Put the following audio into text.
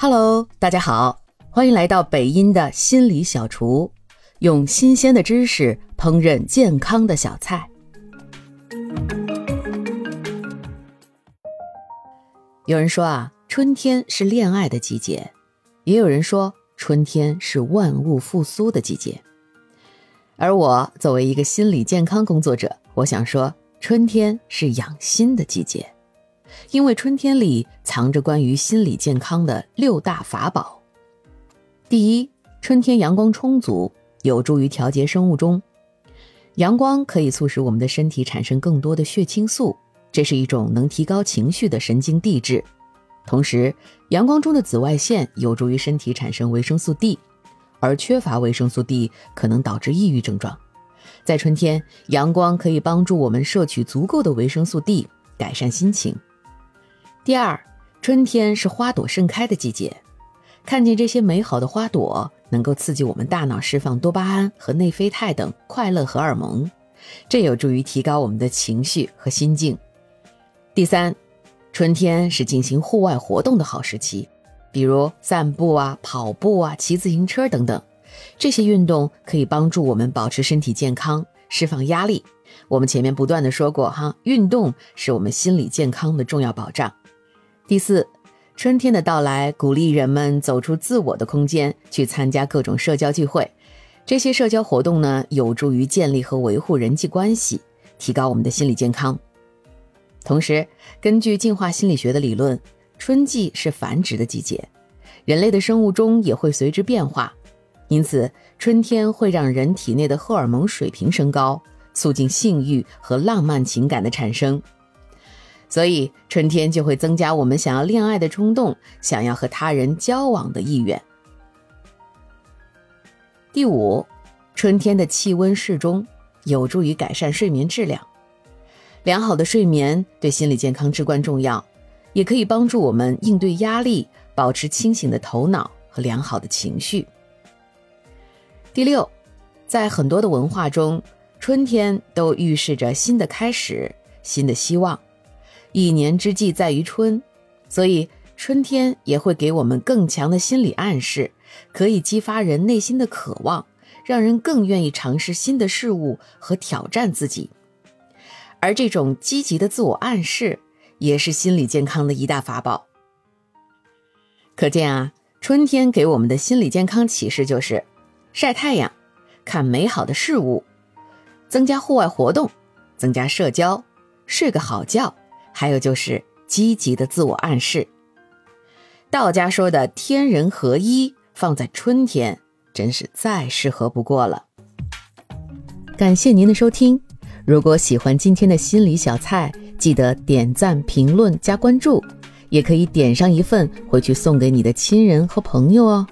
Hello，大家好，欢迎来到北音的心理小厨，用新鲜的知识烹饪健康的小菜。有人说啊，春天是恋爱的季节，也有人说春天是万物复苏的季节。而我作为一个心理健康工作者，我想说，春天是养心的季节。因为春天里藏着关于心理健康的六大法宝。第一，春天阳光充足，有助于调节生物钟。阳光可以促使我们的身体产生更多的血清素，这是一种能提高情绪的神经递质。同时，阳光中的紫外线有助于身体产生维生素 D，而缺乏维生素 D 可能导致抑郁症状。在春天，阳光可以帮助我们摄取足够的维生素 D，改善心情。第二，春天是花朵盛开的季节，看见这些美好的花朵，能够刺激我们大脑释放多巴胺和内啡肽等快乐荷尔蒙，这有助于提高我们的情绪和心境。第三，春天是进行户外活动的好时期，比如散步啊、跑步啊、骑自行车等等，这些运动可以帮助我们保持身体健康，释放压力。我们前面不断的说过哈，运动是我们心理健康的重要保障。第四，春天的到来鼓励人们走出自我的空间，去参加各种社交聚会。这些社交活动呢，有助于建立和维护人际关系，提高我们的心理健康。同时，根据进化心理学的理论，春季是繁殖的季节，人类的生物钟也会随之变化。因此，春天会让人体内的荷尔蒙水平升高，促进性欲和浪漫情感的产生。所以，春天就会增加我们想要恋爱的冲动，想要和他人交往的意愿。第五，春天的气温适中，有助于改善睡眠质量。良好的睡眠对心理健康至关重要，也可以帮助我们应对压力，保持清醒的头脑和良好的情绪。第六，在很多的文化中，春天都预示着新的开始，新的希望。一年之计在于春，所以春天也会给我们更强的心理暗示，可以激发人内心的渴望，让人更愿意尝试新的事物和挑战自己。而这种积极的自我暗示，也是心理健康的一大法宝。可见啊，春天给我们的心理健康启示就是：晒太阳，看美好的事物，增加户外活动，增加社交，睡个好觉。还有就是积极的自我暗示。道家说的天人合一，放在春天真是再适合不过了。感谢您的收听，如果喜欢今天的心理小菜，记得点赞、评论、加关注，也可以点上一份回去送给你的亲人和朋友哦。